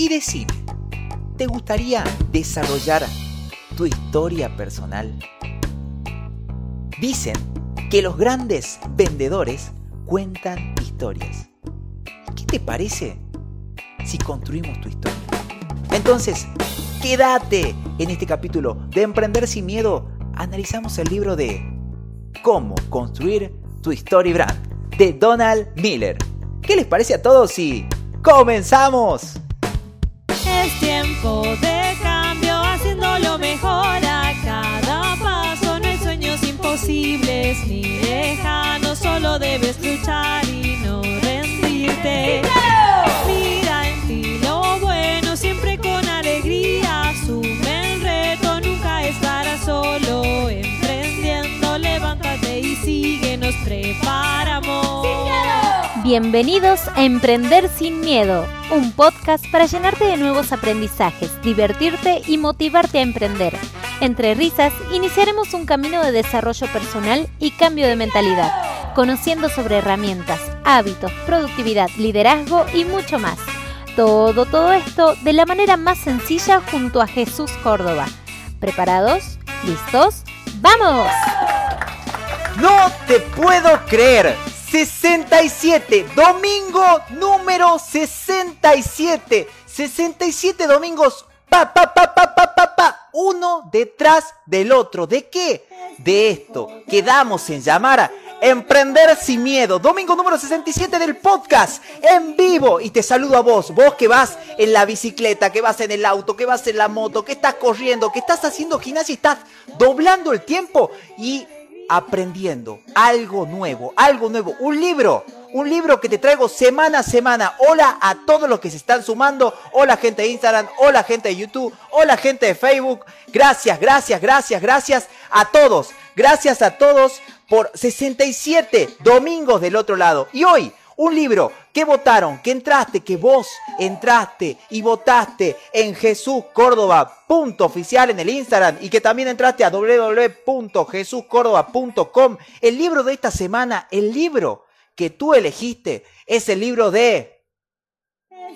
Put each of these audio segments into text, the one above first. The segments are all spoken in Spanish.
Y decime, ¿te gustaría desarrollar tu historia personal? Dicen que los grandes vendedores cuentan historias. ¿Qué te parece si construimos tu historia? Entonces, quédate en este capítulo de Emprender sin Miedo. Analizamos el libro de Cómo construir tu story brand de Donald Miller. ¿Qué les parece a todos si comenzamos? Es tiempo de cambio, haciéndolo mejor a cada paso. No hay sueños imposibles ni lejanos, solo debes luchar y no rendirte. Mira en ti lo bueno, siempre con alegría. Asume el reto, nunca estarás solo. Emprendiendo, levántate y sigue, nos preparamos. Bienvenidos a Emprender sin Miedo, un podcast para llenarte de nuevos aprendizajes, divertirte y motivarte a emprender. Entre risas, iniciaremos un camino de desarrollo personal y cambio de mentalidad, conociendo sobre herramientas, hábitos, productividad, liderazgo y mucho más. Todo, todo esto de la manera más sencilla junto a Jesús Córdoba. ¿Preparados? ¿Listos? ¡Vamos! No te puedo creer. 67, domingo número 67. 67 domingos, pa, pa, pa, pa, pa, pa, uno detrás del otro. ¿De qué? De esto que damos en llamar a Emprender sin miedo. Domingo número 67 del podcast en vivo. Y te saludo a vos, vos que vas en la bicicleta, que vas en el auto, que vas en la moto, que estás corriendo, que estás haciendo gimnasia y estás doblando el tiempo y aprendiendo algo nuevo, algo nuevo, un libro, un libro que te traigo semana a semana. Hola a todos los que se están sumando, hola gente de Instagram, hola gente de YouTube, hola gente de Facebook. Gracias, gracias, gracias, gracias a todos. Gracias a todos por 67 domingos del otro lado. Y hoy, un libro que votaron, que entraste, que vos entraste y votaste en Jesús Córdoba punto oficial en el Instagram y que también entraste a www.jesuscórdoba.com. El libro de esta semana, el libro que tú elegiste es el libro de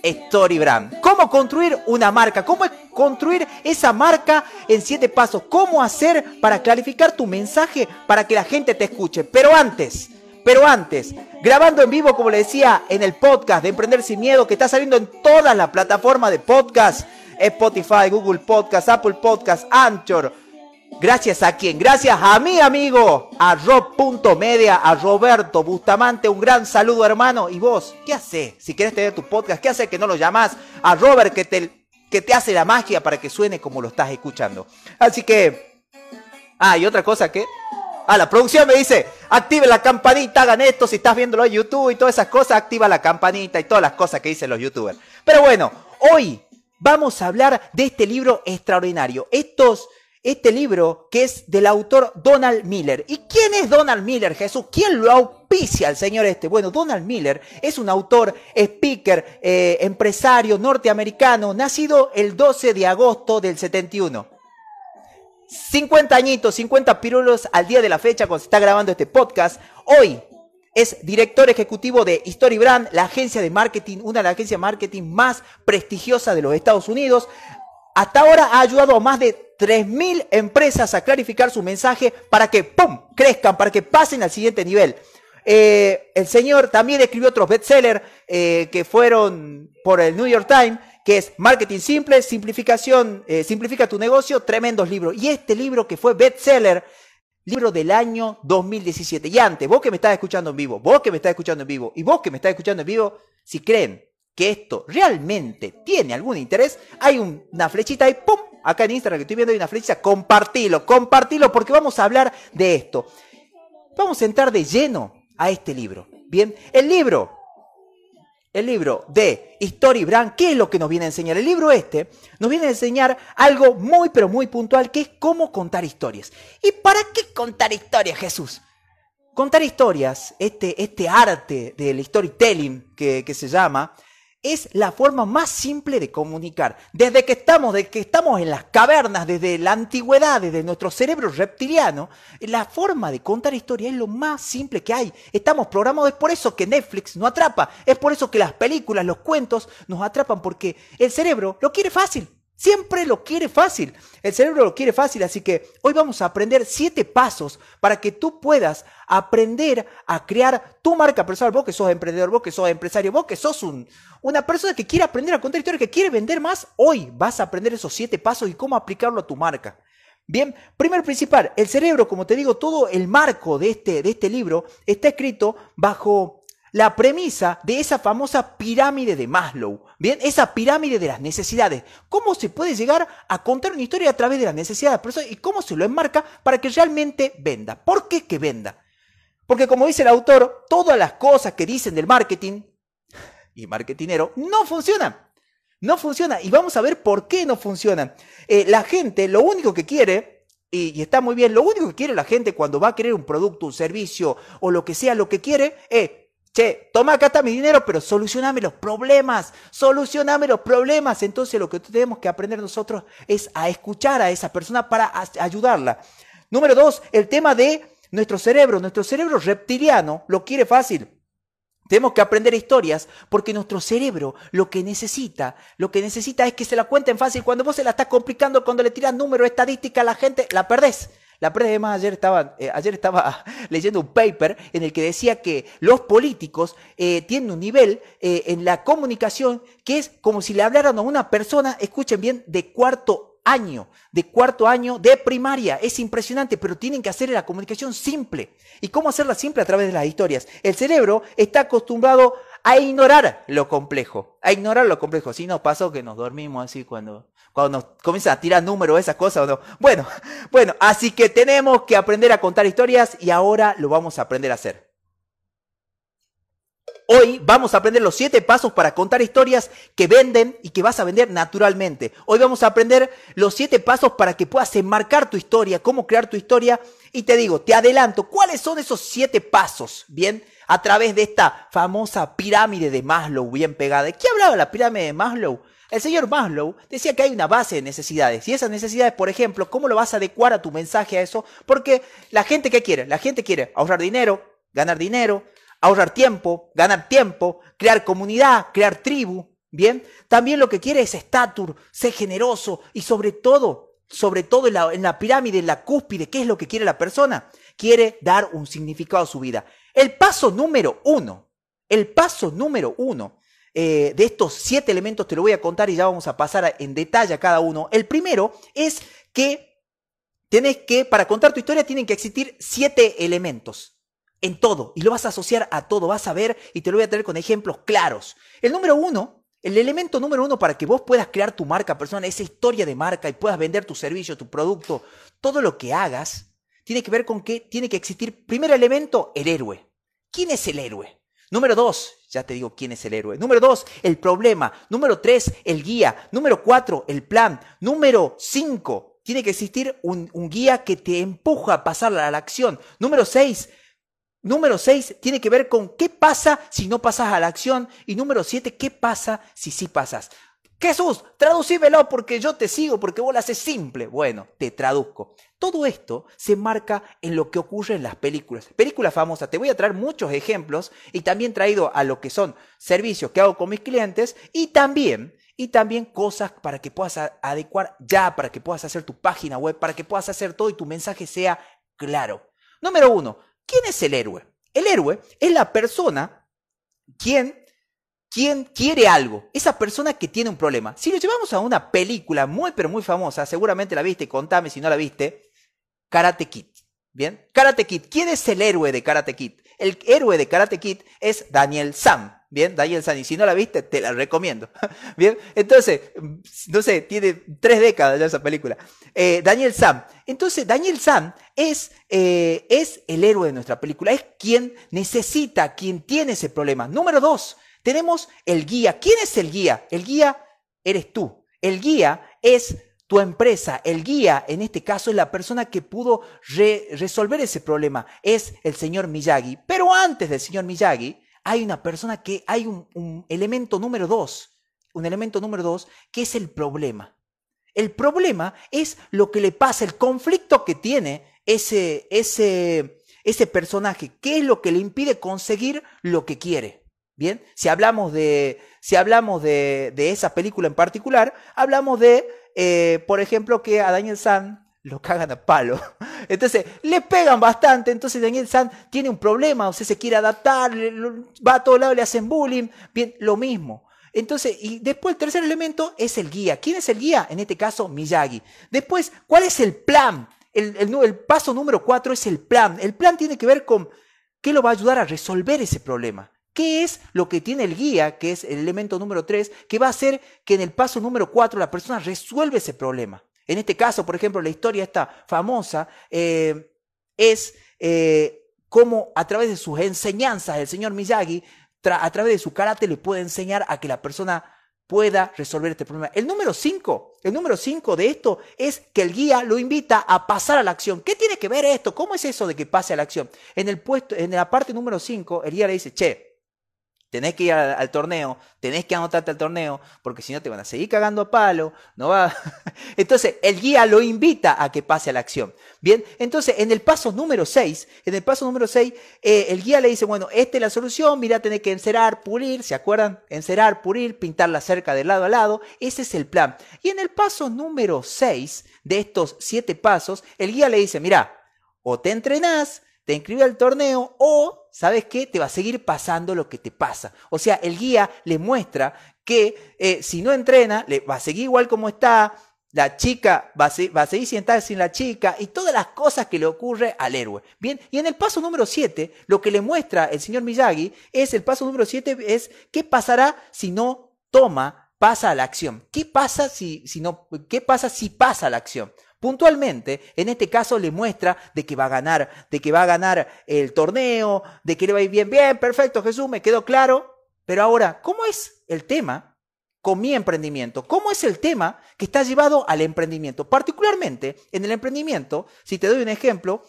Story Brand. ¿Cómo construir una marca? ¿Cómo construir esa marca en siete pasos? ¿Cómo hacer para clarificar tu mensaje para que la gente te escuche? Pero antes, pero antes, grabando en vivo, como le decía, en el podcast de Emprender Sin Miedo, que está saliendo en todas las plataformas de podcast, Spotify, Google Podcast, Apple Podcast, Anchor. Gracias a quien, gracias a mi amigo, a Rob.media, a Roberto Bustamante, un gran saludo hermano. Y vos, ¿qué haces? Si quieres tener tu podcast, ¿qué haces que no lo llamás a Robert que te, que te hace la magia para que suene como lo estás escuchando? Así que... Ah, y otra cosa que... Ah, la producción me dice, active la campanita, hagan esto, si estás viéndolo en YouTube y todas esas cosas, activa la campanita y todas las cosas que dicen los youtubers. Pero bueno, hoy vamos a hablar de este libro extraordinario. Estos, este libro que es del autor Donald Miller. ¿Y quién es Donald Miller, Jesús? ¿Quién lo auspicia al señor este? Bueno, Donald Miller es un autor, speaker, eh, empresario norteamericano, nacido el 12 de agosto del 71. 50 añitos, 50 pirulos al día de la fecha cuando se está grabando este podcast. Hoy es director ejecutivo de Story Brand, la agencia de marketing, una de las agencias de marketing más prestigiosas de los Estados Unidos. Hasta ahora ha ayudado a más de 3.000 empresas a clarificar su mensaje para que, ¡pum!, crezcan, para que pasen al siguiente nivel. Eh, el señor también escribió otros bestsellers eh, que fueron por el New York Times que es Marketing Simple, Simplificación, eh, Simplifica tu negocio, tremendos libros. Y este libro que fue bestseller, libro del año 2017. Y antes, vos que me estás escuchando en vivo, vos que me estás escuchando en vivo, y vos que me estás escuchando en vivo, si creen que esto realmente tiene algún interés, hay una flechita ahí, ¡pum! Acá en Instagram que estoy viendo hay una flechita, compartilo, compartilo, porque vamos a hablar de esto. Vamos a entrar de lleno a este libro. Bien, el libro el libro de Story Brand, ¿qué es lo que nos viene a enseñar? El libro este nos viene a enseñar algo muy, pero muy puntual, que es cómo contar historias. ¿Y para qué contar historias, Jesús? Contar historias, este, este arte del storytelling que, que se llama, es la forma más simple de comunicar. Desde que estamos, desde que estamos en las cavernas, desde la antigüedad, desde nuestro cerebro reptiliano, la forma de contar historia es lo más simple que hay. Estamos programados, es por eso que Netflix no atrapa, es por eso que las películas, los cuentos nos atrapan, porque el cerebro lo quiere fácil. Siempre lo quiere fácil. El cerebro lo quiere fácil, así que hoy vamos a aprender siete pasos para que tú puedas aprender a crear tu marca personal. Vos que sos emprendedor, vos que sos empresario, vos que sos un, una persona que quiere aprender a contar historias, que quiere vender más, hoy vas a aprender esos siete pasos y cómo aplicarlo a tu marca. Bien, primero principal, el cerebro, como te digo, todo el marco de este, de este libro está escrito bajo la premisa de esa famosa pirámide de Maslow. Bien, esa pirámide de las necesidades. ¿Cómo se puede llegar a contar una historia a través de las necesidades de y cómo se lo enmarca para que realmente venda? ¿Por qué que venda? Porque como dice el autor, todas las cosas que dicen del marketing y marketinero no funcionan. No funcionan. Y vamos a ver por qué no funcionan. Eh, la gente lo único que quiere y, está muy bien. Lo único que quiere la gente cuando va a querer un producto, un servicio o lo que sea, lo que quiere es Che, toma acá está mi dinero, pero solucioname los problemas, solucioname los problemas. Entonces lo que tenemos que aprender nosotros es a escuchar a esa persona para ayudarla. Número dos, el tema de nuestro cerebro. Nuestro cerebro reptiliano lo quiere fácil. Tenemos que aprender historias porque nuestro cerebro lo que necesita, lo que necesita es que se la cuenten fácil. Cuando vos se la estás complicando, cuando le tiras números, estadística a la gente, la perdés. La prensa, además, ayer estaba, eh, ayer estaba leyendo un paper en el que decía que los políticos eh, tienen un nivel eh, en la comunicación que es como si le hablaran a una persona, escuchen bien, de cuarto año, de cuarto año de primaria. Es impresionante, pero tienen que hacer la comunicación simple. ¿Y cómo hacerla simple a través de las historias? El cerebro está acostumbrado a ignorar lo complejo, a ignorar lo complejo. Si nos pasó que nos dormimos así cuando, cuando nos comienza a tirar números, esas cosas. No? Bueno, bueno, así que tenemos que aprender a contar historias y ahora lo vamos a aprender a hacer. Hoy vamos a aprender los siete pasos para contar historias que venden y que vas a vender naturalmente. Hoy vamos a aprender los siete pasos para que puedas enmarcar tu historia, cómo crear tu historia. Y te digo, te adelanto, ¿cuáles son esos siete pasos? Bien, a través de esta famosa pirámide de Maslow bien pegada. ¿De qué hablaba la pirámide de Maslow? El señor Maslow decía que hay una base de necesidades. Y esas necesidades, por ejemplo, ¿cómo lo vas a adecuar a tu mensaje a eso? Porque la gente que quiere, la gente quiere ahorrar dinero, ganar dinero, ahorrar tiempo, ganar tiempo, crear comunidad, crear tribu. Bien, también lo que quiere es estatus, ser generoso y sobre todo, sobre todo en la, pirámide, en la cúspide, ¿qué es lo que quiere la persona? Quiere dar un significado a su vida. El paso número uno, el paso número uno eh, de estos siete elementos te lo voy a contar y ya vamos a pasar en detalle a cada uno. El primero es que tienes que, para contar tu historia, tienen que existir siete elementos en todo y lo vas a asociar a todo, vas a ver y te lo voy a tener con ejemplos claros. El número uno, el elemento número uno para que vos puedas crear tu marca personal, esa historia de marca y puedas vender tu servicio, tu producto, todo lo que hagas, tiene que ver con que tiene que existir, primer elemento, el héroe. ¿Quién es el héroe? Número dos, ya te digo quién es el héroe. Número dos, el problema. Número tres, el guía. Número cuatro, el plan. Número cinco, tiene que existir un, un guía que te empuja a pasar a la acción. Número seis, Número seis, tiene que ver con qué pasa si no pasas a la acción. Y número siete, qué pasa si sí pasas. Jesús, traducímelo porque yo te sigo, porque vos lo haces simple. Bueno, te traduzco. Todo esto se marca en lo que ocurre en las películas. Películas famosas, te voy a traer muchos ejemplos y también traído a lo que son servicios que hago con mis clientes y también y también cosas para que puedas adecuar ya, para que puedas hacer tu página web, para que puedas hacer todo y tu mensaje sea claro. Número uno, ¿quién es el héroe? El héroe es la persona quien ¿Quién quiere algo? Esa persona que tiene un problema. Si lo llevamos a una película muy pero muy famosa, seguramente la viste, contame si no la viste, Karate Kid. ¿Bien? Karate Kid. ¿Quién es el héroe de Karate Kid? El héroe de Karate Kid es Daniel Sam. Bien, Daniel. Y si no la viste, te la recomiendo. Bien, entonces, no sé, tiene tres décadas ya esa película. Eh, Daniel Sam. Entonces, Daniel Sam es, eh, es el héroe de nuestra película. Es quien necesita, quien tiene ese problema. Número dos, tenemos el guía. ¿Quién es el guía? El guía eres tú. El guía es tu empresa. El guía, en este caso, es la persona que pudo resolver ese problema. Es el señor Miyagi. Pero antes del señor Miyagi, hay una persona que hay un, elemento número dos, un elemento número dos, que es el problema. El problema es lo que le pasa, el conflicto que tiene ese, ese, ese personaje, qué es lo que le impide conseguir lo que quiere. Bien, si hablamos de, si hablamos de, de esa película en particular, hablamos de, eh, por ejemplo, que a Daniel San lo cagan a palo. Entonces, le pegan bastante. Entonces, Daniel San tiene un problema, o sea, se quiere adaptar, va a todos lados, le hacen bullying. Bien, lo mismo. Entonces, y después el tercer elemento es el guía. ¿Quién es el guía? En este caso, Miyagi. Después, ¿cuál es el plan? El, el, paso número cuatro es el plan. El plan tiene que ver con qué lo va a ayudar a resolver ese problema. ¿Qué es lo que tiene el guía, que es el elemento número tres, que va a hacer que en el paso número cuatro la persona resuelva ese problema? En este caso, por ejemplo, la historia esta famosa eh, es eh, cómo a través de sus enseñanzas el señor Miyagi, a través de su karate, le puede enseñar a que la persona pueda resolver este problema. El número 5, el número 5 de esto es que el guía lo invita a pasar a la acción. ¿Qué tiene que ver esto? ¿Cómo es eso de que pase a la acción? En el puesto en la parte número 5, el guía le dice, "Che, tenés que ir al, torneo, tenés que anotarte al torneo, porque si no te van a seguir cagando a palo, no va. Entonces, el guía lo invita a que pase a la acción. Bien, entonces, en el paso número 6, en el paso número 6, eh, el guía le dice, bueno, esta es la solución, mira, tenés que encerar, pulir, ¿se acuerdan? Encerar, pulir, pintar la cerca de lado a lado, ese es el plan. Y en el paso número 6 de estos siete pasos, el guía le dice, mira, o te entrenás, te inscribe al torneo o, ¿sabes qué? Te va a seguir pasando lo que te pasa. O sea, el guía le muestra que eh, si no entrena, le va a seguir igual como está, la chica va a, va a, seguir sentada sin la chica y todas las cosas que le ocurre al héroe. Bien, y en el paso número 7, lo que le muestra el señor Miyagi es el paso número 7 es qué pasará si no toma, pasa a la acción. ¿Qué pasa si, si no, qué pasa si pasa a la acción? Puntualmente, en este caso le muestra de que va a ganar, de que va a ganar el torneo, de que le va a ir bien, bien, perfecto, Jesús, me quedó claro. Pero ahora, ¿cómo es el tema con mi emprendimiento? ¿Cómo es el tema que está llevado al emprendimiento? Particularmente en el emprendimiento, si te doy un ejemplo,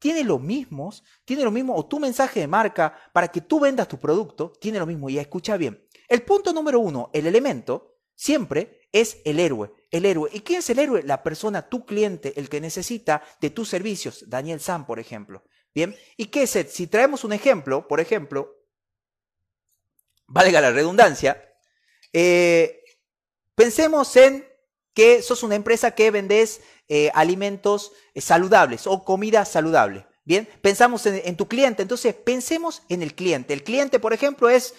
tiene lo mismo, tiene lo mismo, o tu mensaje de marca para que tú vendas tu producto, tiene lo mismo. Y escucha bien, el punto número uno, el elemento, siempre es el héroe. El héroe. ¿Y quién es el héroe? La persona, tu cliente, el que necesita de tus servicios. Daniel Sam, por ejemplo. Bien. ¿Y qué es? Si traemos un ejemplo, por ejemplo, valga la redundancia, eh, pensemos en que sos una empresa que vendes eh, alimentos eh, saludables o comida saludable. Bien, pensamos en, tu cliente, entonces pensemos en el cliente. El cliente, por ejemplo, es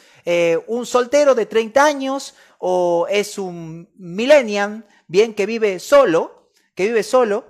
un soltero de 30 años o es un millennial, bien, que vive solo, que vive solo,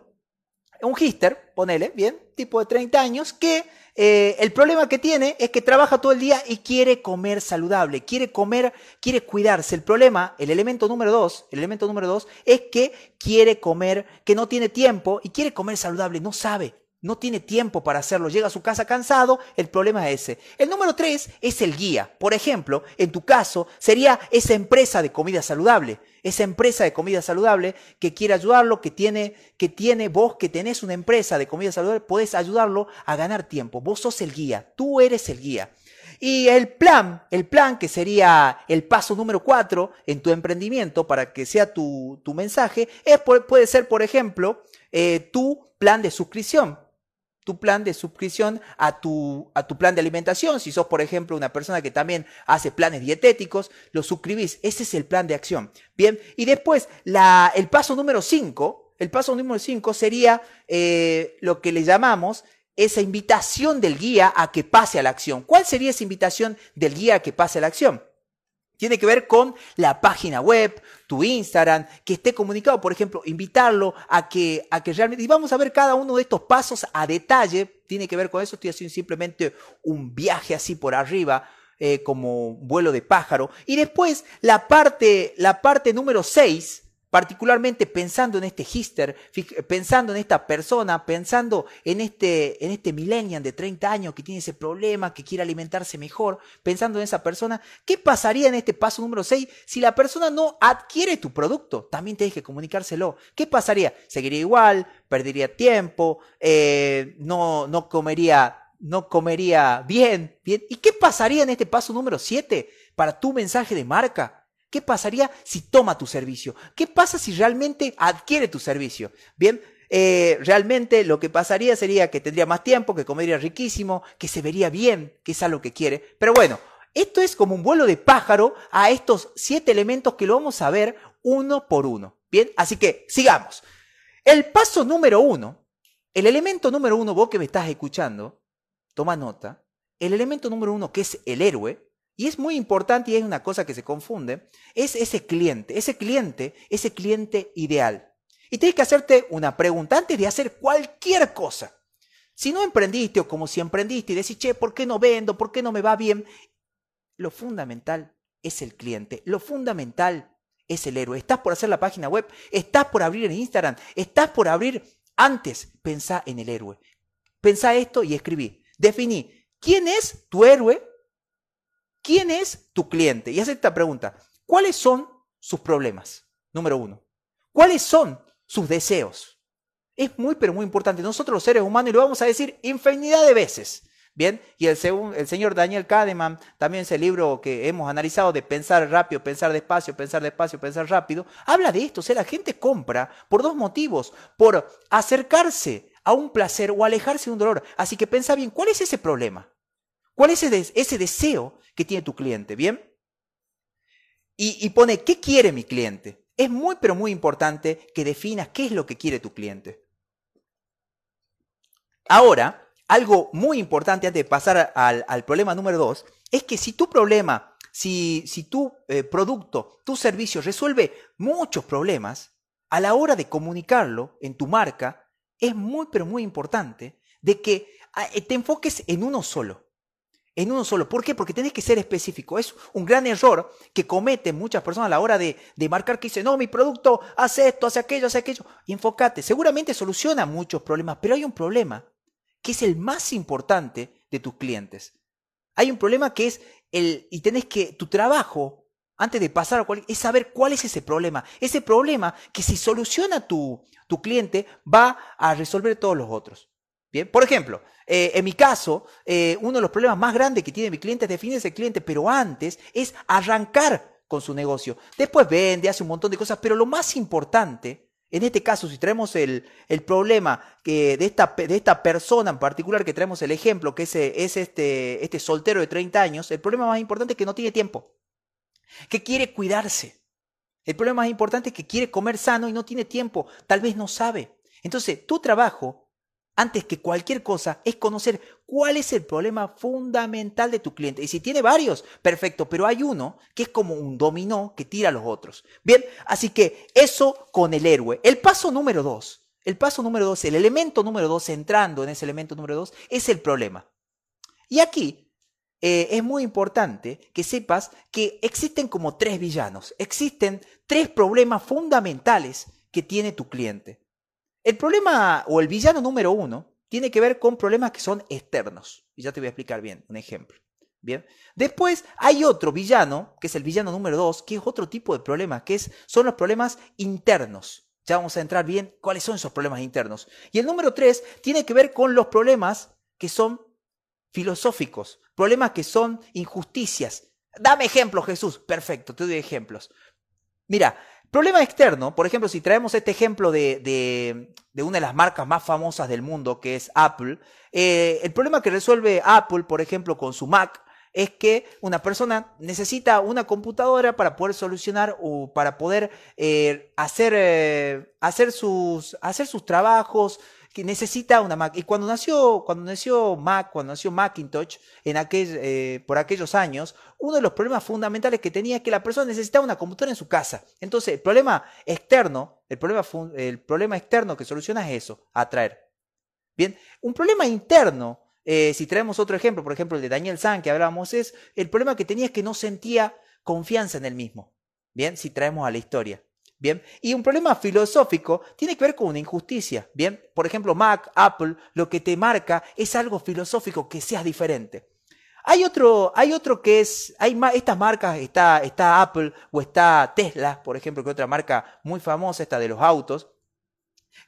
un hister, ponele, bien, tipo de 30 años, que eh, el problema que tiene es que trabaja todo el día y quiere comer saludable, quiere comer, quiere cuidarse. El problema, el elemento número dos, el elemento número dos es que quiere comer, que no tiene tiempo y quiere comer saludable, no sabe no tiene tiempo para hacerlo, llega a su casa cansado, el problema es ese. El número tres es el guía. Por ejemplo, en tu caso, sería esa empresa de comida saludable, esa empresa de comida saludable que quiere ayudarlo, que tiene, que tiene vos, que tenés una empresa de comida saludable, puedes ayudarlo a ganar tiempo. Vos sos el guía, tú eres el guía. Y el plan, el plan que sería el paso número cuatro en tu emprendimiento para que sea tu, tu mensaje, es, puede ser, por ejemplo, eh, tu plan de suscripción tu plan de suscripción a tu, a tu plan de alimentación. Si sos, por ejemplo, una persona que también hace planes dietéticos, lo suscribís. Ese es el plan de acción. Bien, y después la, el paso número 5, el paso número 5 sería eh, lo que le llamamos esa invitación del guía a que pase a la acción. ¿Cuál sería esa invitación del guía a que pase a la acción? Tiene que ver con la página web, tu Instagram, que esté comunicado, por ejemplo, invitarlo a que, a que realmente, y vamos a ver cada uno de estos pasos a detalle, tiene que ver con eso, estoy haciendo simplemente un viaje así por arriba, eh, como vuelo de pájaro. Y después la parte, la parte número 6, particularmente pensando en este hister, pensando en esta persona, pensando en este, en este millennial de 30 años que tiene ese problema, que quiere alimentarse mejor, pensando en esa persona, ¿qué pasaría en este paso número 6 si la persona no adquiere tu producto? También tienes que comunicárselo. ¿Qué pasaría? ¿Seguiría igual? ¿Perdería tiempo? Eh, no, ¿No comería no comería bien, bien. ¿Y qué pasaría en este paso número 7 para tu mensaje de marca? ¿Qué pasaría si toma tu servicio? ¿Qué pasa si realmente adquiere tu servicio? Bien, eh, realmente lo que pasaría sería que tendría más tiempo, que comería riquísimo, que se vería bien, que es algo que quiere. Pero bueno, esto es como un vuelo de pájaro a estos siete elementos que lo vamos a ver uno por uno. Bien, así que sigamos. El paso número uno, el elemento número uno, vos que me estás escuchando, toma nota, el elemento número uno que es el héroe, y es muy importante y es una cosa que se confunde, es ese cliente, ese cliente, ese cliente ideal. Y tienes que hacerte una pregunta antes de hacer cualquier cosa. Si no emprendiste o como si emprendiste y decís, che, ¿por qué no vendo? ¿Por qué no me va bien? Lo fundamental es el cliente. Lo fundamental es el héroe. Estás por hacer la página web, estás por abrir en Instagram, estás por abrir. Antes, pensá en el héroe. Pensá esto y escribí. Definí quién es tu héroe, quién es tu cliente. Y haz esta pregunta. ¿Cuáles son sus problemas? Número uno. ¿Cuáles son sus deseos? Es muy, pero muy importante. Nosotros los seres humanos, y lo vamos a decir infinidad de veces, Bien, y el, señor Daniel Kahneman, también ese libro que hemos analizado de pensar rápido, pensar despacio, pensar despacio, pensar rápido, habla de esto. O sea, la gente compra por dos motivos, por acercarse a un placer o alejarse de un dolor. Así que pensa bien, ¿cuál es ese problema? ¿Cuál es ese deseo que tiene tu cliente? ¿Bien? Y, pone, ¿qué quiere mi cliente? Es muy, pero muy importante que definas qué es lo que quiere tu cliente. Ahora, algo muy importante antes de pasar al, problema número dos, es que si tu problema, si, si tu eh, producto, tu servicio resuelve muchos problemas, a la hora de comunicarlo en tu marca, es muy, pero muy importante de que ah, te enfoques en uno solo. En uno solo. ¿Por qué? Porque tenés que ser específico. Es un gran error que cometen muchas personas a la hora de, de marcar que dicen, no, mi producto hace esto, hace aquello, hace aquello. Y enfócate. Seguramente soluciona muchos problemas, pero hay un problema que es el más importante de tus clientes. Hay un problema que es el, y tenés que, tu trabajo, antes de pasar a cual, es saber cuál es ese problema. Ese problema que si soluciona tu, tu cliente, va a resolver todos los otros. Por ejemplo, eh, en mi caso, eh, uno de los problemas más grandes que tiene mi cliente es definir ese cliente, pero antes es arrancar con su negocio. Después vende, hace un montón de cosas, pero lo más importante en este caso, si traemos el, problema que de, esta, de esta persona en particular, que traemos el ejemplo, que es, es este, este soltero de 30 años, el problema más importante es que no tiene tiempo, que quiere cuidarse. El problema más importante es que quiere comer sano y no tiene tiempo, tal vez no sabe. Entonces, tu trabajo antes que cualquier cosa, es conocer cuál es el problema fundamental de tu cliente. Y si tiene varios, perfecto, pero hay uno que es como un dominó que tira a los otros. Bien, así que eso con el héroe. El paso número dos, el paso número dos, el elemento número dos, entrando en ese elemento número dos, es el problema. Y aquí eh, es muy importante que sepas que existen como tres villanos, existen tres problemas fundamentales que tiene tu cliente. El problema o el villano número uno tiene que ver con problemas que son externos. Y ya te voy a explicar bien, un ejemplo. Bien. Después hay otro villano, que es el villano número dos, que es otro tipo de problema, que es, son los problemas internos. Ya vamos a entrar bien cuáles son esos problemas internos. Y el número tres tiene que ver con los problemas que son filosóficos, problemas que son injusticias. Dame ejemplos, Jesús. Perfecto, te doy ejemplos. Mira, Problema externo, por ejemplo, si traemos este ejemplo de, una de las marcas más famosas del mundo, que es Apple, eh, el problema que resuelve Apple, por ejemplo, con su Mac, es que una persona necesita una computadora para poder solucionar o para poder eh, hacer, eh, hacer, sus, hacer sus trabajos, que necesita una Mac. Y cuando nació, cuando nació Mac, cuando nació Macintosh, en aquel, eh, por aquellos años, uno de los problemas fundamentales que tenía es que la persona necesitaba una computadora en su casa. Entonces, el problema externo, el problema, el problema externo que soluciona es eso, atraer. Bien, un problema interno, eh, si traemos otro ejemplo, por ejemplo el de Daniel San que hablábamos, es el problema que tenía es que no sentía confianza en él mismo. Bien, si traemos a la historia. Bien, y un problema filosófico tiene que ver con una injusticia. Bien, por ejemplo, Mac, Apple, lo que te marca es algo filosófico que seas diferente. Hay otro, hay otro que es, hay estas marcas, está, está Apple o está Tesla, por ejemplo, que es otra marca muy famosa, esta de los autos.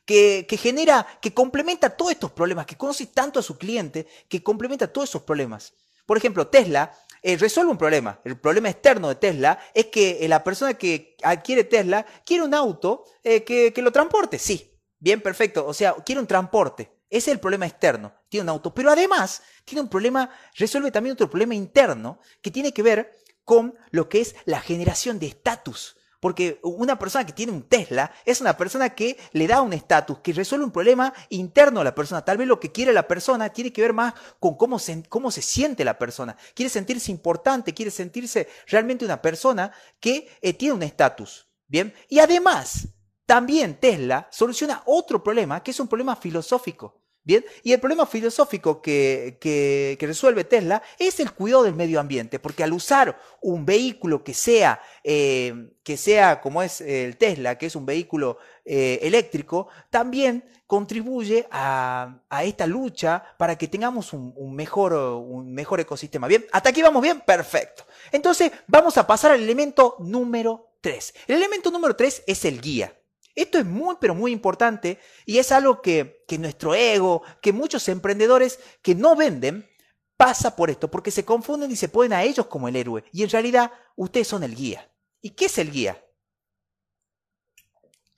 que, que genera, que complementa todos estos problemas, que conoce tanto a su cliente, que complementa todos esos problemas. Por ejemplo, Tesla eh, resuelve un problema. El problema externo de Tesla es que eh, la persona que adquiere Tesla quiere un auto eh, que, que lo transporte. Sí, bien, perfecto. O sea, quiere un transporte. Ese es el problema externo. Tiene un auto. Pero además, tiene un problema, resuelve también otro problema interno que tiene que ver con lo que es la generación de estatus. Porque una persona que tiene un Tesla es una persona que le da un estatus, que resuelve un problema interno a la persona. Tal vez lo que quiere la persona tiene que ver más con cómo se, cómo se siente la persona. Quiere sentirse importante, quiere sentirse realmente una persona que eh, tiene un estatus. Bien. Y además, también Tesla soluciona otro problema, que es un problema filosófico. Bien, y el problema filosófico que, que, resuelve Tesla es el cuidado del medio ambiente, porque al usar un vehículo que sea, eh, que sea como es el Tesla, que es un vehículo eh, eléctrico, también contribuye a, esta lucha para que tengamos un, un, mejor, un mejor ecosistema. Bien, hasta aquí vamos bien, perfecto. Entonces vamos a pasar al elemento número 3. El elemento número 3 es el guía. Esto es muy, pero muy importante y es algo que, que nuestro ego, que muchos emprendedores que no venden, pasa por esto, porque se confunden y se ponen a ellos como el héroe. Y en realidad ustedes son el guía. ¿Y qué es el guía?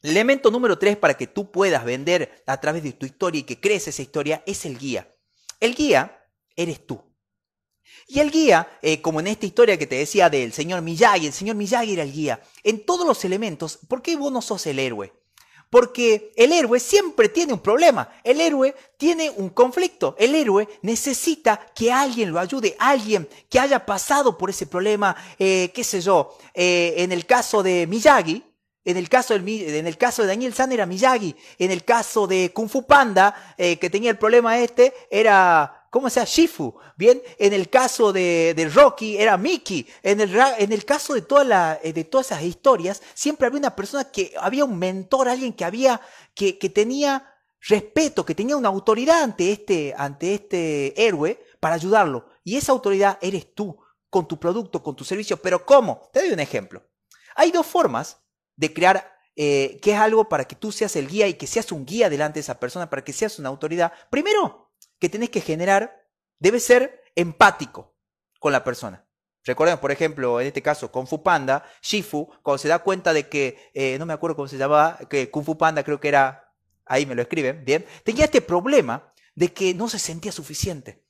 El elemento número tres para que tú puedas vender a través de tu historia y que crees esa historia es el guía. El guía eres tú. Y el guía, eh, como en esta historia que te decía del señor Miyagi, el señor Miyagi era el guía. En todos los elementos, ¿por qué vos no sos el héroe? Porque el héroe siempre tiene un problema, el héroe tiene un conflicto, el héroe necesita que alguien lo ayude, alguien que haya pasado por ese problema, eh, qué sé yo, eh, en el caso de Miyagi, en el, caso del, en el caso de Daniel San era Miyagi, en el caso de Kung Fu Panda, que tenía el problema este, era ¿Cómo sea Shifu? Bien, en el caso de, de Rocky era Mickey. En el, en el caso de, toda la, eh, de todas esas historias, siempre había una persona que había un mentor, alguien que había, que, que tenía respeto, que tenía una autoridad ante este, ante este héroe para ayudarlo. Y esa autoridad eres tú, con tu producto, con tu servicio. Pero ¿cómo? Te doy un ejemplo. Hay dos formas de crear eh, que es algo para que tú seas el guía y que seas un guía delante de esa persona, para que seas una autoridad. Primero, que tenés que generar debe ser empático con la persona. Recuerden, por ejemplo, en este caso, Kung Fu Panda, Shifu, cuando se da cuenta de que, eh, no me acuerdo cómo se llamaba, que Kung Fu Panda creo que era, ahí me lo escriben, bien, tenía este problema de que no se sentía suficiente.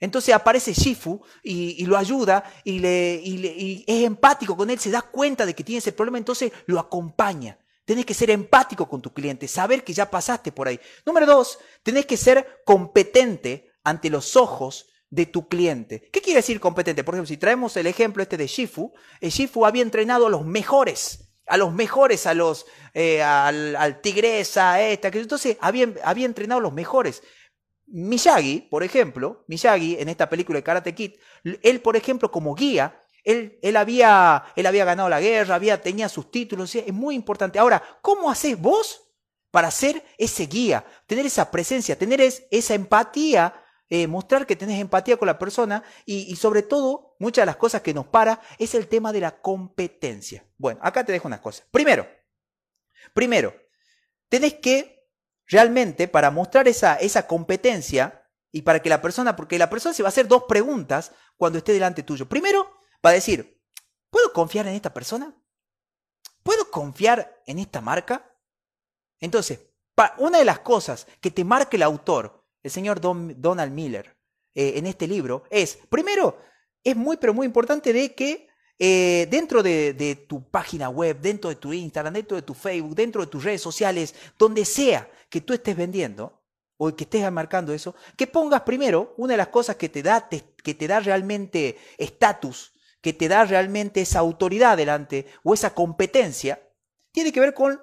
Entonces aparece Shifu y, lo ayuda y, le, y es empático con él, se da cuenta de que tiene ese problema, entonces lo acompaña. Tenés que ser empático con tu cliente, saber que ya pasaste por ahí. Número dos, tenés que ser competente ante los ojos de tu cliente. ¿Qué quiere decir competente? Por ejemplo, si traemos el ejemplo este de Shifu, el Shifu había entrenado a los mejores, a los mejores, a los, eh, al, tigresa, esta, entonces había, había entrenado a los mejores. Miyagi, por ejemplo, Miyagi en esta película de Karate Kid, él, por ejemplo, como guía, él, había, él había ganado la guerra, había, tenía sus títulos, es muy importante. Ahora, ¿cómo haces vos para ser ese guía, tener esa presencia, tener esa empatía, eh, mostrar que tenés empatía con la persona y, y, sobre todo, muchas de las cosas que nos para es el tema de la competencia. Bueno, acá te dejo unas cosas. Primero, primero, tenés que realmente, para mostrar esa, esa competencia y para que la persona, porque la persona se va a hacer dos preguntas cuando esté delante tuyo. Primero, va a decir, ¿puedo confiar en esta persona? ¿Puedo confiar en esta marca? Entonces, una de las cosas que te marca el autor, el señor Donald Miller, eh, en este libro, es, primero, es muy, pero muy importante de que eh, dentro de, de, tu página web, dentro de tu Instagram, dentro de tu Facebook, dentro de tus redes sociales, donde sea que tú estés vendiendo o que estés marcando eso, que pongas primero una de las cosas que te da, que te da realmente estatus que te da realmente esa autoridad delante o esa competencia, tiene que ver con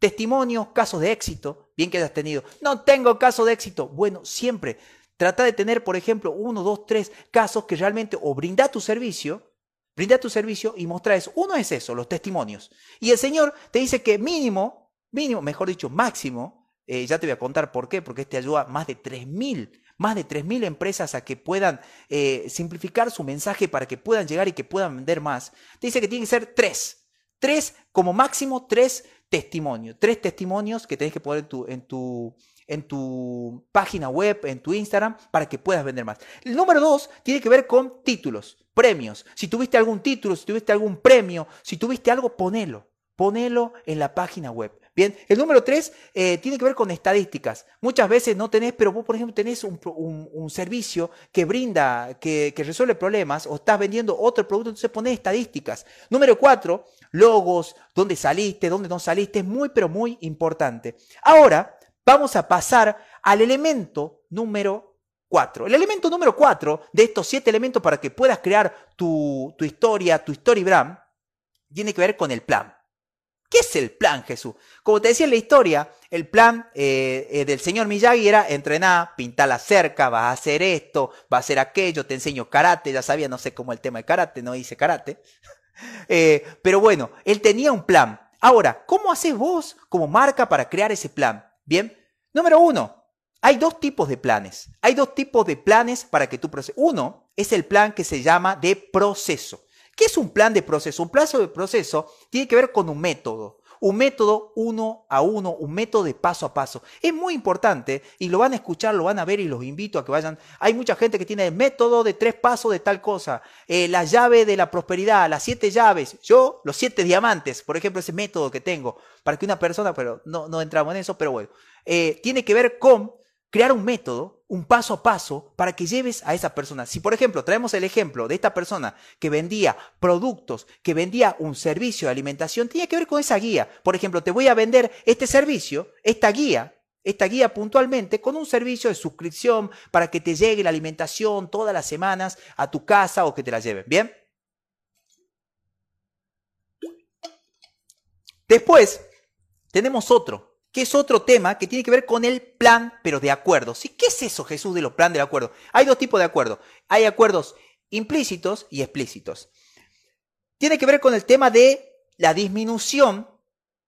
testimonios, casos de éxito, bien que hayas tenido. No tengo caso de éxito. Bueno, siempre trata de tener, por ejemplo, uno, dos, tres casos que realmente o brinda tu servicio, brinda tu servicio y mostrar eso. Uno es eso, los testimonios. Y el Señor te dice que mínimo, mínimo, mejor dicho, máximo, eh, ya te voy a contar por qué, porque este ayuda más de 3.000 más de 3.000 empresas a que puedan eh, simplificar su mensaje para que puedan llegar y que puedan vender más, te dice que tiene que ser tres. Tres, como máximo, tres testimonio. Tres testimonios que tenés que poner en tu, en tu, en tu página web, en tu Instagram, para que puedas vender más. El número dos tiene que ver con títulos, premios. Si tuviste algún título, si tuviste algún premio, si tuviste algo, ponelo. Ponelo en la página web. Bien, el número tres eh, tiene que ver con estadísticas. Muchas veces no tenés, pero vos, por ejemplo, tenés un, servicio que brinda, que, que, resuelve problemas, o estás vendiendo otro producto, entonces ponés estadísticas. Número cuatro, logos, dónde saliste, dónde no saliste, es muy, pero muy importante. Ahora, vamos a pasar al elemento número cuatro. El elemento número cuatro de estos siete elementos para que puedas crear tu, tu historia, tu story brand, tiene que ver con el plan. ¿Qué es el plan, Jesús? Como te decía en la historia, el plan eh, eh, del señor Miyagi era entrenar, pintar la cerca, vas a hacer esto, vas a hacer aquello, te enseño karate, ya sabía, no sé cómo el tema de karate, no hice karate. Eh, pero bueno, él tenía un plan. Ahora, ¿cómo haces vos como marca para crear ese plan? Bien, número uno, hay dos tipos de planes. Hay dos tipos de planes para que tú proceses. Uno es el plan que se llama de proceso. ¿Qué es un plan de proceso? Un plazo de proceso tiene que ver con un método. Un método uno a uno, un método de paso a paso. Es muy importante y lo van a escuchar, lo van a ver y los invito a que vayan. Hay mucha gente que tiene el método de tres pasos de tal cosa, eh, la llave de la prosperidad, las siete llaves. Yo, los siete diamantes, por ejemplo, ese método que tengo para que una persona, pero no, no entramos en eso, pero bueno, eh, tiene que ver con crear un método, un paso a paso para que lleves a esa persona. Si, por ejemplo, traemos el ejemplo de esta persona que vendía productos, que vendía un servicio de alimentación, tenía que ver con esa guía. Por ejemplo, te voy a vender este servicio, esta guía, esta guía puntualmente con un servicio de suscripción para que te llegue la alimentación todas las semanas a tu casa o que te la lleven. ¿Bien? Después, tenemos otro, que es otro tema que tiene que ver con el plan, pero de acuerdo. ¿Sí? ¿Qué es eso, Jesús, de los planes de acuerdo? Hay dos tipos de acuerdos. Hay acuerdos implícitos y explícitos. Tiene que ver con el tema de la disminución,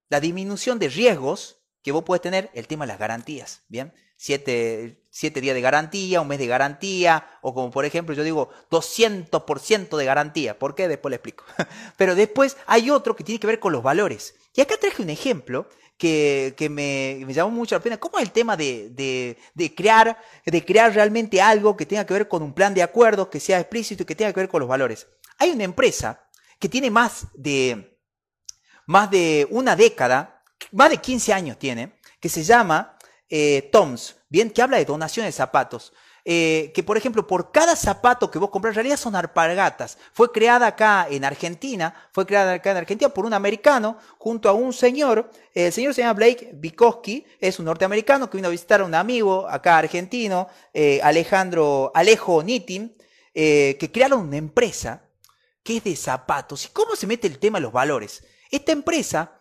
la disminución de riesgos que vos puedes tener, el tema de las garantías, ¿bien? Siete, siete días de garantía, un mes de garantía, o como por ejemplo yo digo 200% de garantía. ¿Por qué? Después le explico. Pero después hay otro que tiene que ver con los valores. Y acá traje un ejemplo que, me, llamó mucho la pena. ¿Cómo es el tema de, crear, de crear realmente algo que tenga que ver con un plan de acuerdos, que sea explícito y que tenga que ver con los valores? Hay una empresa que tiene más de, más de una década, más de 15 años tiene, que se llama eh, Toms, bien, que habla de donaciones de zapatos. Eh, que por ejemplo, por cada zapato que vos compras, en realidad son arpagatas. Fue creada acá en Argentina, fue creada acá en Argentina por un americano junto a un señor. El señor se llama Blake Bikoski, es un norteamericano que vino a visitar a un amigo acá argentino, eh, Alejandro Alejo Nitin, eh, que crearon una empresa que es de zapatos. ¿Y cómo se mete el tema de los valores? Esta empresa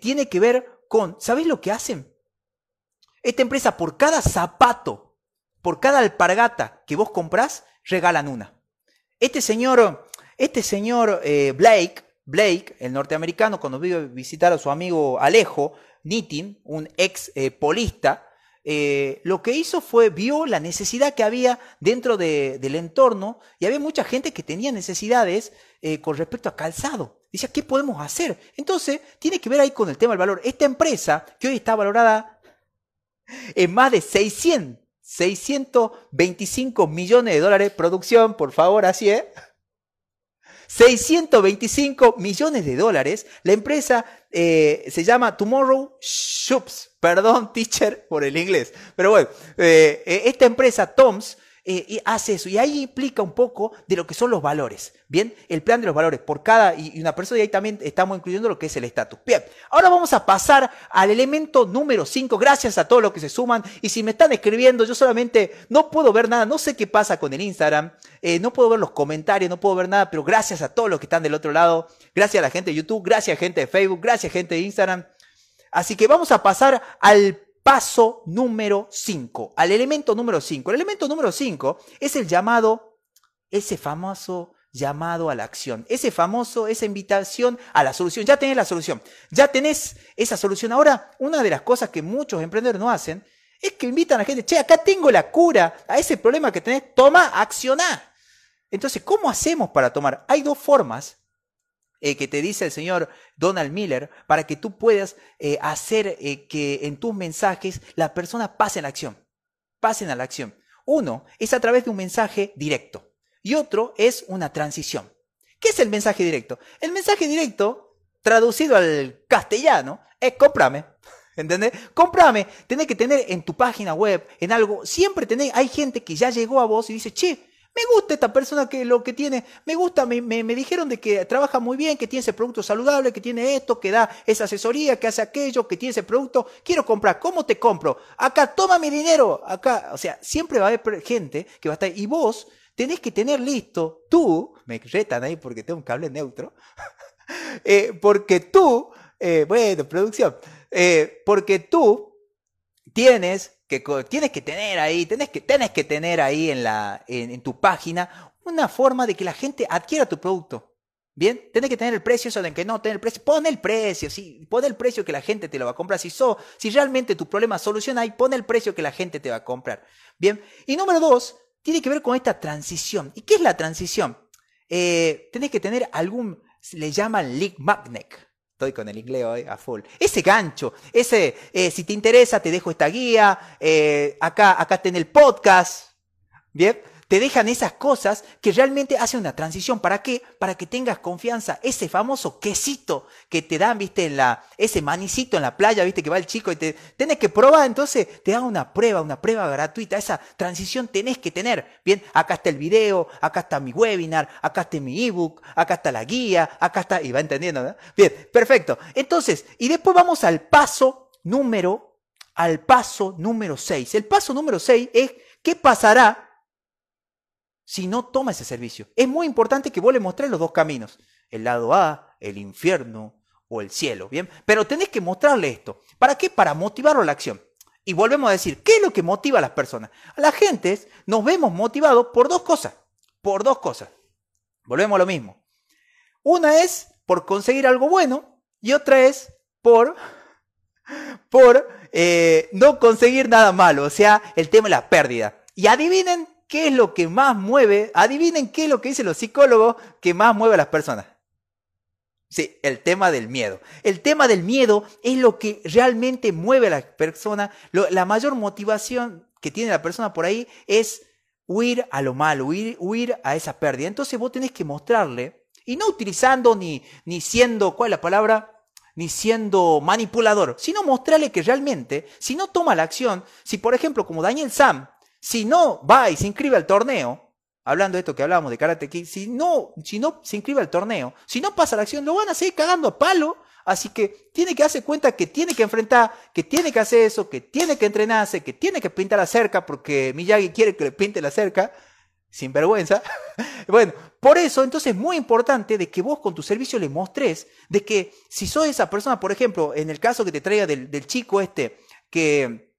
tiene que ver con, ¿sabés lo que hacen? Esta empresa por cada zapato por cada alpargata que vos comprás, regalan una. Este señor, este señor eh, Blake, Blake, el norteamericano, cuando vino a visitar a su amigo Alejo Nitin, un ex eh, polista, eh, lo que hizo fue, vio la necesidad que había dentro del entorno y había mucha gente que tenía necesidades con respecto a calzado. Dice, ¿qué podemos hacer? Entonces, tiene que ver ahí con el tema del valor. Esta empresa, que hoy está valorada en más de 600 625 millones de dólares. Producción, por favor, así es. 625 millones de dólares. La empresa eh, se llama Tomorrow Shops. Perdón, teacher, por el inglés. Pero bueno, eh, eh, esta empresa, Toms, eh, y hace eso. Y ahí implica un poco de lo que son los valores. Bien, el plan de los valores por cada y una persona. Y ahí también estamos incluyendo lo que es el estatus. Bien, ahora vamos a pasar al elemento número 5. Gracias a todos los que se suman. Y si me están escribiendo, yo solamente no puedo ver nada. No sé qué pasa con el Instagram. Eh, no puedo ver los comentarios, no puedo ver nada. Pero gracias a todos los que están del otro lado. Gracias a la gente de YouTube. Gracias a gente de Facebook. Gracias a gente de Instagram. Así que vamos a pasar al paso número 5, al elemento número 5. El elemento número 5 es el llamado, ese famoso llamado a la acción, ese famoso, esa invitación a la solución. Ya tenés la solución, ya tenés esa solución. Ahora, una de las cosas que muchos emprendedores no hacen es que invitan a la gente, che, acá tengo la cura a ese problema que tenés, toma, accioná. Entonces, ¿cómo hacemos para tomar? Hay dos formas eh, que te dice el señor Donald Miller para que tú puedas eh, hacer eh, que en tus mensajes la persona pase a la acción. Pasen a la acción. Uno es a través de un mensaje directo y otro es una transición. ¿Qué es el mensaje directo? El mensaje directo, traducido al castellano, es cómprame. ¿Entendés? Cómprame. Tenés que tener en tu página web, en algo, siempre tenés, hay gente que ya llegó a vos y dice, che, me gusta esta persona que lo que tiene, me gusta, me, me, dijeron de que trabaja muy bien, que tiene ese producto saludable, que tiene esto, que da esa asesoría, que hace aquello, que tiene ese producto, quiero comprar, ¿cómo te compro? Acá, toma mi dinero, acá, o sea, siempre va a haber gente que va a estar, y vos tenés que tener listo, tú, me retan ahí porque tengo un cable neutro, eh, porque tú, eh, bueno, producción, eh, porque tú tienes que, tienes que tener ahí, tienes que, que tener ahí en, la, en, tu página una forma de que la gente adquiera tu producto. Bien, tienes que tener el precio, eso de que no tener el precio, pon el precio, sí, pon el precio que la gente te lo va a comprar. Si, so, si realmente tu problema soluciona ahí, pon el precio que la gente te va a comprar. Bien, y número dos, tiene que ver con esta transición. ¿Y qué es la transición? Eh, tenés que tener algún, le llaman lead magnet. Estoy con el inglés hoy a full. Ese gancho, ese, eh, si te interesa, te dejo esta guía. Eh, acá, acá en el podcast. Bien te dejan esas cosas que realmente hacen una transición. ¿Para qué? Para que tengas confianza. Ese famoso quesito que te dan, viste, en la, ese manicito en la playa, viste, que va el chico y te tenés que probar, entonces te da una prueba, una prueba gratuita. Esa transición tenés que tener. Bien, acá está el video, acá está mi webinar, acá está mi ebook, acá está la guía, acá está, y va entendiendo, ¿no? Bien, perfecto. Entonces, y después vamos al paso número, al paso número 6. El paso número 6 es, ¿qué pasará si no toma ese servicio. Es muy importante que vos le los dos caminos, el lado A, el infierno o el cielo, ¿bien? Pero tenés que mostrarle esto. ¿Para qué? Para motivarlo a la acción. Y volvemos a decir, ¿qué es lo que motiva a las personas? A la gente nos vemos motivados por dos cosas, por dos cosas. Volvemos a lo mismo. Una es por conseguir algo bueno y otra es por, por eh, no conseguir nada malo, o sea, el tema de la pérdida. Y adivinen ¿qué es lo que más mueve? Adivinen qué es lo que dicen los psicólogos que más mueve a las personas. Sí, el tema del miedo. El tema del miedo es lo que realmente mueve a la persona. la mayor motivación que tiene la persona por ahí es huir a lo malo, huir, huir a esa pérdida. Entonces vos tenés que mostrarle, y no utilizando ni, ni siendo, ¿cuál es la palabra? Ni siendo manipulador, sino mostrarle que realmente, si no toma la acción, si por ejemplo, como Daniel Sam, si no va y se inscribe al torneo, hablando de esto que hablábamos de Karate Kid, si no, si no se inscribe al torneo, si no pasa la acción, lo van a seguir cagando a palo. Así que tiene que darse cuenta que tiene que enfrentar, que tiene que hacer eso, que tiene que entrenarse, que tiene que pintar la cerca, porque Miyagi quiere que le pinte la cerca, sin vergüenza. bueno, por eso entonces es muy importante de que vos con tu servicio le mostres de que si sos esa persona, por ejemplo, en el caso que te traiga del, del chico este, que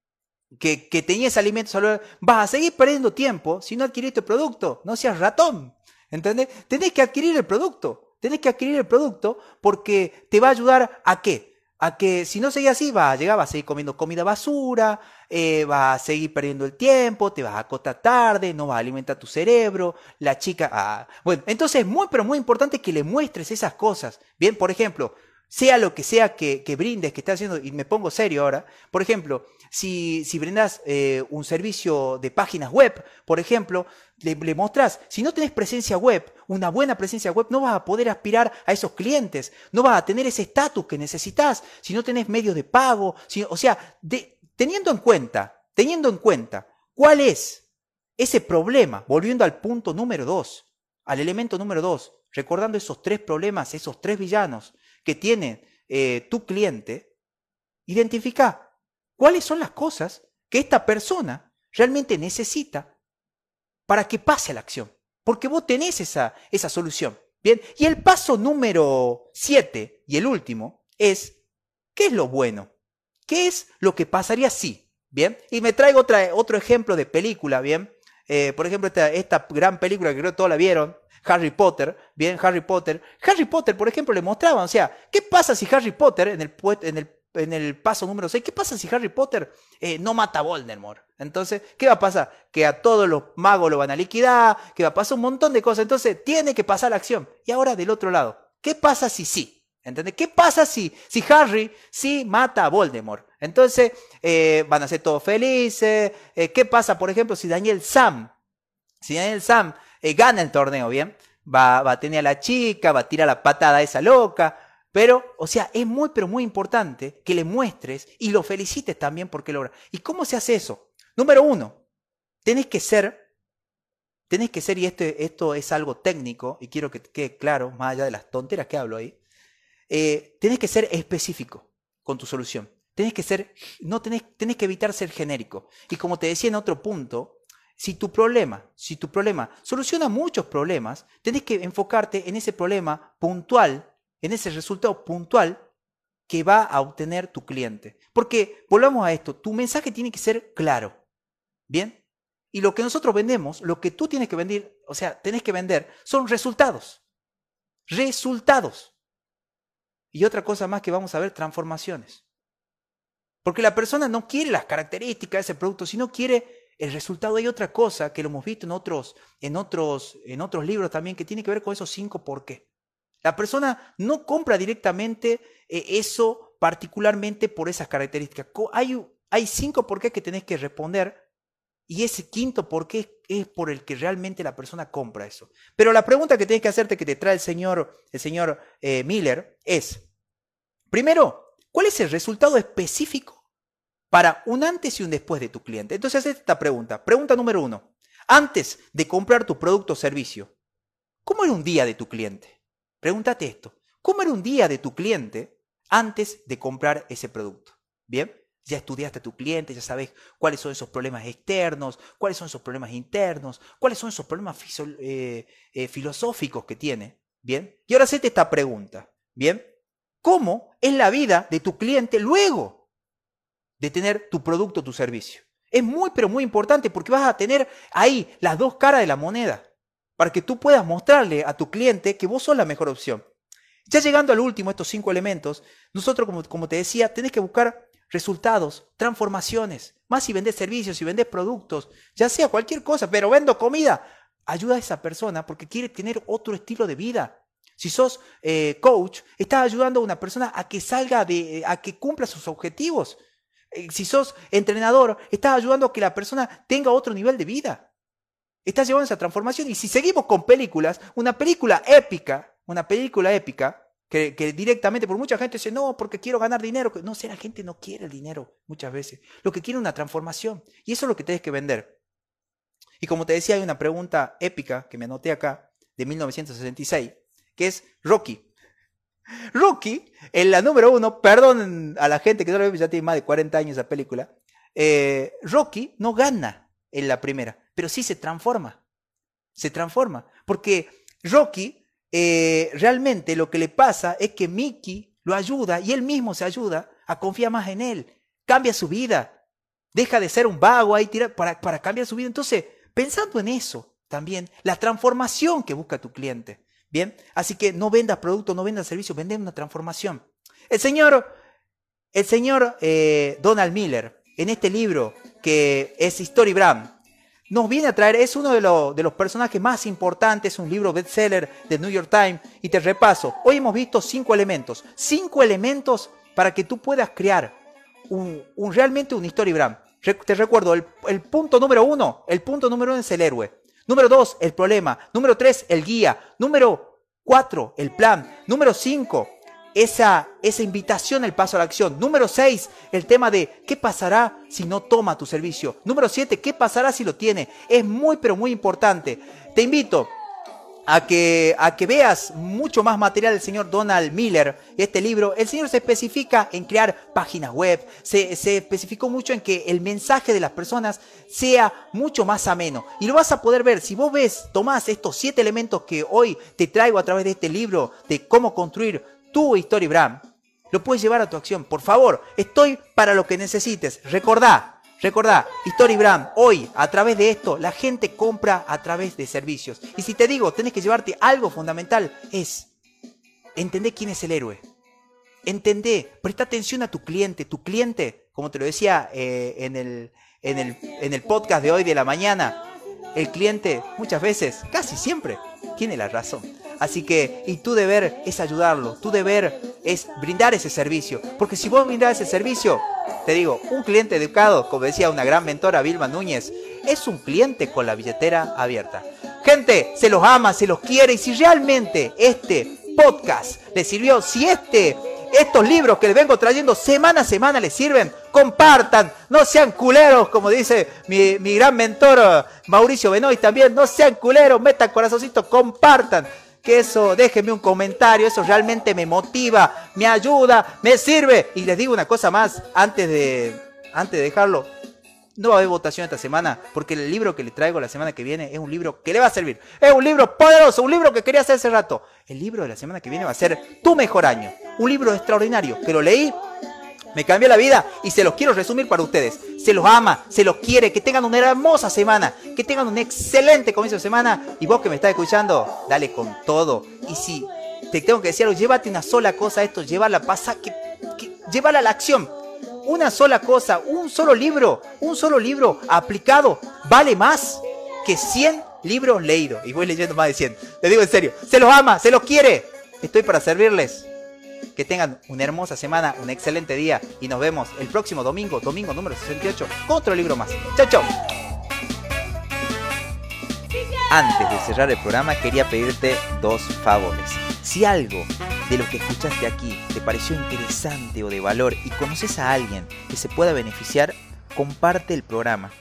que, que tenías alimentos saludables, vas a seguir perdiendo tiempo si no adquiriste el producto. No seas ratón. ¿Entendés? Tenés que adquirir el producto. Tenés que adquirir el producto porque te va a ayudar a qué? A que si no seguís así, vas a llegar, vas a seguir comiendo comida basura, eh, vas a seguir perdiendo el tiempo, te vas a acostar tarde, no vas a alimentar tu cerebro, la chica... Ah. Bueno, entonces es muy, pero muy importante que le muestres esas cosas. Bien, por ejemplo, sea lo que sea que, brindes, que estés haciendo, y me pongo serio ahora, por ejemplo, si, si brindas eh, un servicio de páginas web, por ejemplo, le, le mostrás, si no tenés presencia web, una buena presencia web, no vas a poder aspirar a esos clientes, no vas a tener ese estatus que necesitas, si no tenés medios de pago, o sea, teniendo en cuenta, teniendo en cuenta cuál es ese problema, volviendo al punto número dos, al elemento número dos, recordando esos tres problemas, esos tres villanos, que tiene eh, tu cliente, identifica cuáles son las cosas que esta persona realmente necesita para que pase a la acción. Porque vos tenés esa, esa solución. Bien, y el paso número 7 y el último es, ¿qué es lo bueno? ¿Qué es lo que pasaría si? Bien, y me traigo otra, otro ejemplo de película, bien. Eh, por ejemplo, esta, esta gran película que creo que todos la vieron, Harry Potter, bien, Harry Potter. Harry Potter, por ejemplo, le mostraban, o sea, ¿qué pasa si Harry Potter, en el, en el, en el paso número 6, qué pasa si Harry Potter eh, no mata a Voldemort? Entonces, ¿qué va a pasar? Que a todos los magos lo van a liquidar, que va a pasar un montón de cosas. Entonces, tiene que pasar la acción. Y ahora del otro lado, ¿Qué pasa si sí? ¿Entendés? ¿Qué pasa si, si Harry sí mata a Voldemort? Entonces eh, van a ser todos felices. Eh, ¿Qué pasa, por ejemplo, si Daniel Sam, si Daniel Sam eh, gana el torneo, bien? Va, va a tener a la chica, va a tirar la patada a esa loca. Pero, o sea, es muy, pero muy importante que le muestres y lo felicites también porque logra. ¿Y cómo se hace eso? Número uno, tenés que ser, tenés que ser, y esto, esto es algo técnico, y quiero que quede claro, más allá de las tonteras que hablo ahí, eh, tenés que ser específico con tu solución. Tenés que ser, no tenés, que evitar ser genérico. Y como te decía en otro punto, si tu problema, si tu problema soluciona muchos problemas, tenés que enfocarte en ese problema puntual, en ese resultado puntual que va a obtener tu cliente. Porque, volvamos a esto, tu mensaje tiene que ser claro. ¿Bien? Y lo que nosotros vendemos, lo que tú tienes que vender, o sea, tenés que vender, son resultados. Resultados. Y otra cosa más que vamos a ver, transformaciones. Porque la persona no quiere las características de ese producto, sino quiere el resultado. Hay otra cosa que lo hemos visto en otros, en otros, en otros libros también que tiene que ver con esos cinco por qué. La persona no compra directamente eh, eso particularmente por esas características. Hay, hay cinco por qué que tenés que responder y ese quinto por qué es por el que realmente la persona compra eso. Pero la pregunta que tienes que hacerte que te trae el señor, el señor eh, Miller es, primero, ¿cuál es el resultado específico para un antes y un después de tu cliente? Entonces, esta pregunta. Pregunta número uno. Antes de comprar tu producto o servicio, ¿cómo era un día de tu cliente? Pregúntate esto. ¿Cómo era un día de tu cliente antes de comprar ese producto? ¿Bien? Ya estudiaste a tu cliente, ya sabes cuáles son esos problemas externos, cuáles son esos problemas internos, cuáles son esos problemas eh, eh, filosóficos que tiene. ¿Bien? Y ahora hacete esta pregunta. ¿Bien? ¿Cómo es la vida de tu cliente luego de tener tu producto tu servicio? Es muy, pero muy importante porque vas a tener ahí las dos caras de la moneda para que tú puedas mostrarle a tu cliente que vos sos la mejor opción. Ya llegando al último, estos cinco elementos, nosotros, como, como te decía, tenés que buscar resultados, transformaciones. Más si vendes servicios, si vendes productos, ya sea cualquier cosa, pero vendo comida, ayuda a esa persona porque quiere tener otro estilo de vida. Si sos eh, coach, estás ayudando a una persona a que salga de, a que cumpla sus objetivos. Eh, si sos entrenador, estás ayudando a que la persona tenga otro nivel de vida. Estás llevando esa transformación. Y si seguimos con películas, una película épica, una película épica, que, directamente, por mucha gente dice, no, porque quiero ganar dinero. No sé, la gente no quiere el dinero muchas veces. Lo que quiere es una transformación. Y eso es lo que tienes que vender. Y como te decía, hay una pregunta épica que me anoté acá, de 1966, que es Rocky. Rocky, en la número uno, perdón a la gente que no lo ve, ya tiene más de 40 años esa película, eh, Rocky no gana en la primera, pero sí se transforma. Se transforma. Porque Rocky eh, realmente lo que le pasa es que Mickey lo ayuda y él mismo se ayuda a confiar más en él. Cambia su vida. Deja de ser un vago ahí para, para cambiar su vida. Entonces, pensando en eso también, la transformación que busca tu cliente. Bien, así que no vendas productos, no vendas servicios, vende una transformación. El señor, el señor eh, Donald Miller, en este libro que es Story Brand, nos viene a traer, es uno de, de, los personajes más importantes, un libro bestseller de New York Times, y te repaso, hoy hemos visto cinco elementos, cinco elementos para que tú puedas crear un, realmente un story brand. Te recuerdo, el, el, punto número uno, el punto número uno es el héroe. Número dos, el problema. Número tres, el guía. Número cuatro, el plan. Número cinco, esa, esa invitación al paso a la acción. Número 6, el tema de qué pasará si no toma tu servicio. Número 7, qué pasará si lo tiene. Es muy, pero muy importante. Te invito a que, a que veas mucho más material del señor Donald Miller, este libro. El señor se especifica en crear páginas web, se, se especificó mucho en que el mensaje de las personas sea mucho más ameno. Y lo vas a poder ver, si vos ves, tomás estos siete elementos que hoy te traigo a través de este libro de cómo construir tu Story Brand, lo puedes llevar a tu acción. Por favor, estoy para lo que necesites. Recordá, recordá, Story Brand, hoy a través de esto la gente compra a través de servicios. Y si te digo, tenés que llevarte algo fundamental, es entender quién es el héroe. Entendé, presta atención a tu cliente. Tu cliente, como te lo decía eh, en, el, en, el, en el podcast de hoy de la mañana, el cliente muchas veces, casi siempre, tiene la razón. Así que, y tu deber es ayudarlo, tu deber es brindar ese servicio. Porque si vos brindás ese servicio, te digo, un cliente educado, como decía una gran mentora Vilma Núñez, es un cliente con la billetera abierta. Gente, se los ama, se los quiere y si realmente este podcast le sirvió, si este estos libros que les vengo trayendo semana a semana les sirven, compartan, no sean culeros, como dice mi, mi gran mentor eh, Mauricio Benoy también, no sean culeros, metan corazoncito, compartan. Que eso, déjenme un comentario, eso realmente me motiva, me ayuda, me sirve. Y les digo una cosa más, antes de, antes de dejarlo, no va a haber votación esta semana, porque el libro que le traigo la semana que viene es un libro que le va a servir. Es un libro poderoso, un libro que quería hacer hace rato. El libro de la semana que viene va a ser Tu mejor año. Un libro extraordinario, que lo leí, me cambió la vida y se los quiero resumir para ustedes. Se los ama, se los quiere, que tengan una hermosa semana, que tengan un excelente comienzo de semana. Y vos que me estás escuchando, dale con todo. Y si te tengo que decir algo, llévate una sola cosa a esto, llévala, pasa, que, que, a la acción una sola cosa, un solo libro, un solo libro aplicado vale más que 100 libros leídos. Y voy leyendo más de 100. Le digo en serio, se los ama, se los quiere. Estoy para servirles. Que tengan una hermosa semana, un excelente día y nos vemos el próximo domingo, domingo número 68, con otro libro más. Chao, chao. Antes de cerrar el programa quería pedirte dos favores. Si algo de lo que escuchaste aquí te pareció interesante o de valor y conoces a alguien que se pueda beneficiar, comparte el programa.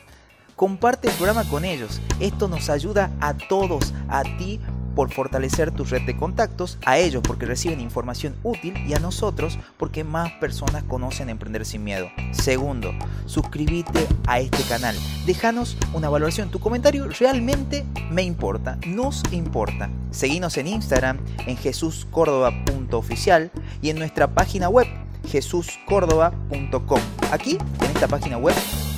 Comparte el programa con ellos. Esto nos ayuda a todos, a ti por fortalecer tu red de contactos, a ellos porque reciben información útil y a nosotros porque más personas conocen Emprender sin Miedo. Segundo, suscríbete a este canal. Déjanos una valoración. Tu comentario realmente me importa, nos importa. Seguinos en Instagram en jesuscórdoba.oficial y en nuestra página web jesuscórdoba.com. Aquí, en esta página web,